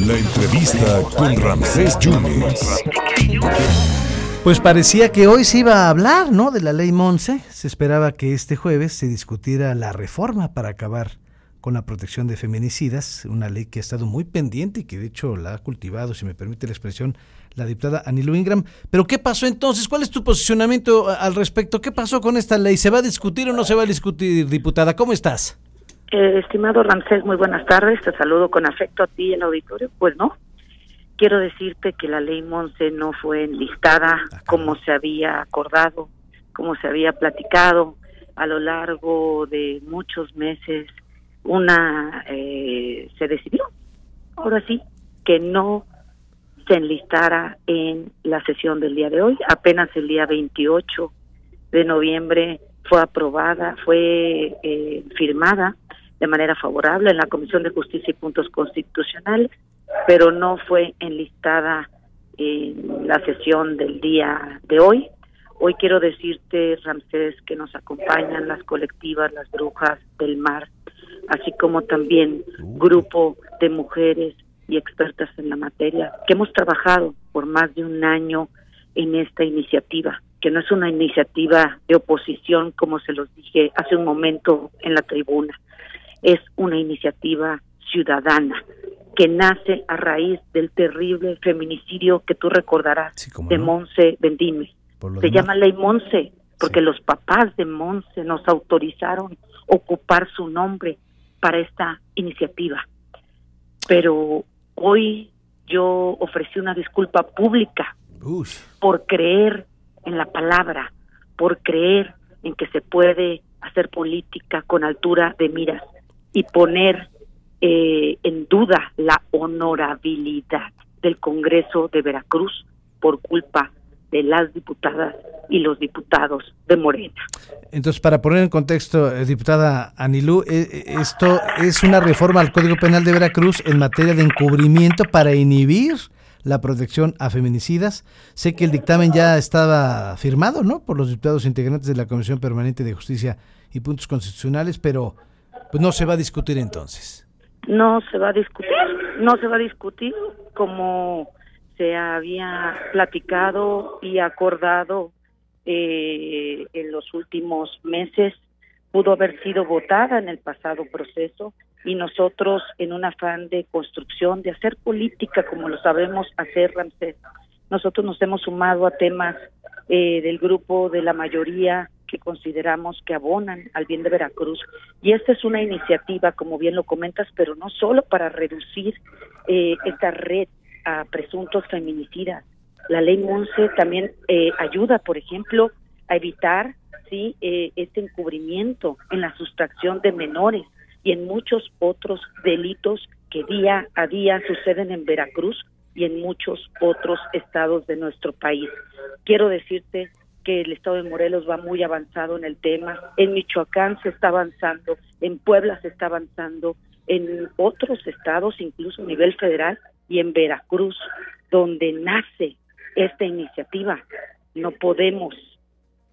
La entrevista con Ramsés Yunes. Pues parecía que hoy se iba a hablar, ¿no? De la ley Monse. Se esperaba que este jueves se discutiera la reforma para acabar con la protección de feminicidas, una ley que ha estado muy pendiente y que de hecho la ha cultivado, si me permite la expresión, la diputada Anilu Ingram. Pero ¿qué pasó entonces? ¿Cuál es tu posicionamiento al respecto? ¿Qué pasó con esta ley? ¿Se va a discutir o no se va a discutir, diputada? ¿Cómo estás? Eh, estimado Ramsés, muy buenas tardes. Te saludo con afecto a ti y al auditorio. Pues no, quiero decirte que la ley Monse no fue enlistada ah, como se había acordado, como se había platicado a lo largo de muchos meses. Una eh, se decidió, ahora sí, que no se enlistara en la sesión del día de hoy. Apenas el día 28 de noviembre fue aprobada, fue eh, firmada de manera favorable en la Comisión de Justicia y Puntos Constitucionales, pero no fue enlistada en la sesión del día de hoy. Hoy quiero decirte, Ramsés, que nos acompañan las colectivas, las brujas del mar, así como también grupo de mujeres y expertas en la materia, que hemos trabajado por más de un año en esta iniciativa, que no es una iniciativa de oposición, como se los dije hace un momento en la tribuna, es una iniciativa ciudadana que nace a raíz del terrible feminicidio que tú recordarás de Monse Bendime. Se llama ley Monse porque los papás de Monse nos autorizaron ocupar su nombre para esta iniciativa. Pero hoy yo ofrecí una disculpa pública por creer en la palabra, por creer en que se puede hacer política con altura de miras y poner eh, en duda la honorabilidad del Congreso de Veracruz por culpa de las diputadas y los diputados de Morena. Entonces, para poner en contexto, eh, diputada Anilú, eh, esto es una reforma al Código Penal de Veracruz en materia de encubrimiento para inhibir la protección a feminicidas. Sé que el dictamen ya estaba firmado, ¿no? Por los diputados integrantes de la Comisión Permanente de Justicia y Puntos Constitucionales, pero pues no se va a discutir entonces. No se va a discutir, no se va a discutir como se había platicado y acordado eh, en los últimos meses, pudo haber sido votada en el pasado proceso y nosotros en un afán de construcción, de hacer política como lo sabemos hacer, Ramsés, nosotros nos hemos sumado a temas eh, del grupo de la mayoría que consideramos que abonan al bien de Veracruz. Y esta es una iniciativa, como bien lo comentas, pero no solo para reducir eh, esta red a presuntos feminicidas. La ley Monse también eh, ayuda, por ejemplo, a evitar sí eh, este encubrimiento en la sustracción de menores y en muchos otros delitos que día a día suceden en Veracruz y en muchos otros estados de nuestro país. Quiero decirte que el estado de Morelos va muy avanzado en el tema, en Michoacán se está avanzando, en Puebla se está avanzando, en otros estados, incluso a nivel federal, y en Veracruz, donde nace esta iniciativa. No podemos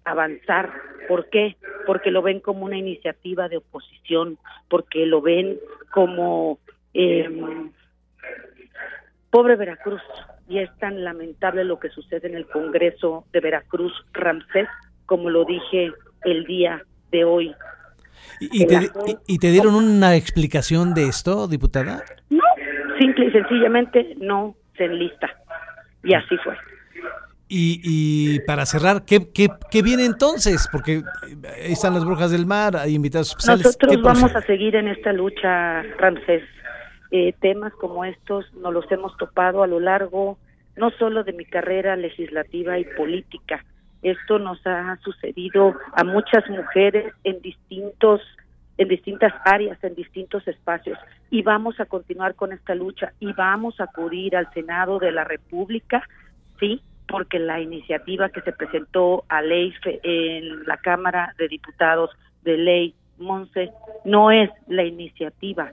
avanzar. ¿Por qué? Porque lo ven como una iniciativa de oposición, porque lo ven como eh, pobre Veracruz, y es tan lamentable lo que sucede en el Congreso de Veracruz, Ramsés, como lo dije el día de hoy. ¿Y, te, dieron una explicación de esto, diputada? No, simple y sencillamente no se enlista. Y así fue. Y, para cerrar, ¿qué, qué, qué viene entonces? Porque ahí están las brujas del mar, hay invitados especiales. Nosotros vamos a seguir en esta lucha, Ramsés. Eh, temas como estos nos los hemos topado a lo largo no solo de mi carrera legislativa y política. Esto nos ha sucedido a muchas mujeres en distintos en distintas áreas, en distintos espacios. Y vamos a continuar con esta lucha y vamos a acudir al Senado de la República, sí, porque la iniciativa que se presentó a ley en la Cámara de Diputados de ley Monse no es la iniciativa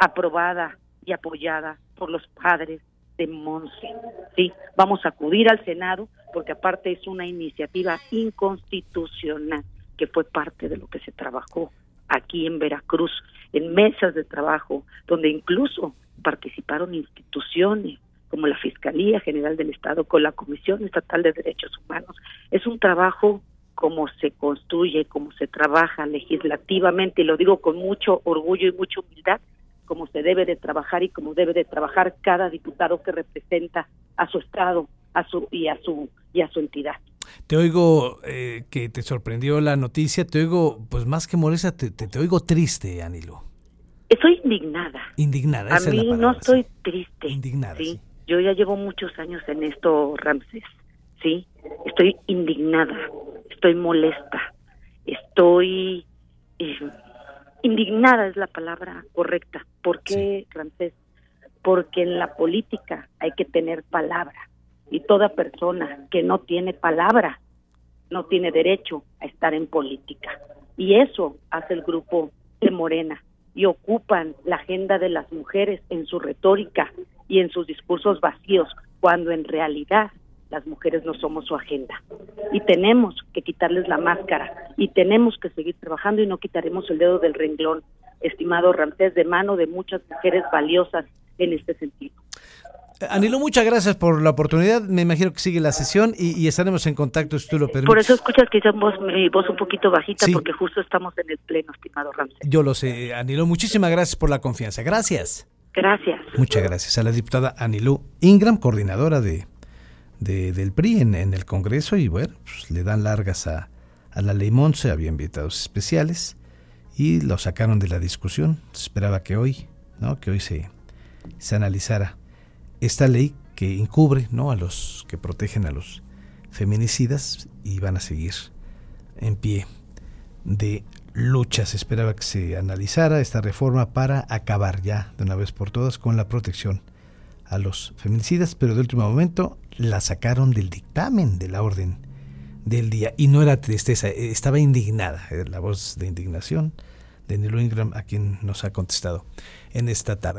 aprobada y apoyada por los padres de Monse. Sí, vamos a acudir al Senado porque aparte es una iniciativa inconstitucional que fue parte de lo que se trabajó aquí en Veracruz, en mesas de trabajo, donde incluso participaron instituciones como la Fiscalía General del Estado con la Comisión Estatal de Derechos Humanos. Es un trabajo como se construye, como se trabaja legislativamente, y lo digo con mucho orgullo y mucha humildad, como se debe de trabajar y como debe de trabajar cada diputado que representa a su estado, a su y a su y a su entidad. Te oigo eh, que te sorprendió la noticia, te oigo, pues más que molesta, te, te, oigo triste, Anilo. Estoy indignada. Indignada. A mí no estoy triste. Indignada. ¿sí? Yo ya llevo muchos años en esto, Ramses. Sí, estoy indignada, estoy molesta, estoy eh, indignada es la palabra correcta. ¿Por qué, Ramsés? Porque en la política hay que tener palabra y toda persona que no tiene palabra no tiene derecho a estar en política. Y eso hace el grupo de Morena y ocupan la agenda de las mujeres en su retórica y en sus discursos vacíos, cuando en realidad las mujeres no somos su agenda. Y tenemos que quitarles la máscara y tenemos que seguir trabajando y no quitaremos el dedo del renglón, estimado Ramsés, de mano de muchas mujeres valiosas en este sentido. Anilo, muchas gracias por la oportunidad. Me imagino que sigue la sesión y, estaremos en contacto si tú lo permites. Por eso escuchas quizá voz, mi voz un poquito bajita porque justo estamos en el pleno, estimado Ramsés. Yo lo sé, Anilo. Muchísimas gracias por la confianza. Gracias. Gracias. Muchas gracias a la diputada Anilú Ingram, coordinadora de, del PRI en, el Congreso y bueno, pues, le dan largas a, a la ley Monse, había invitados especiales y lo sacaron de la discusión. Se esperaba que hoy, ¿no? que hoy se, se analizara esta ley que encubre ¿no? a los que protegen a los feminicidas y van a seguir en pie de lucha. Se esperaba que se analizara esta reforma para acabar ya de una vez por todas con la protección a los feminicidas, pero de último momento la sacaron del dictamen de la orden del día y no era tristeza, estaba indignada, la voz de indignación de Neil Ingram a quien nos ha contestado en esta tarde.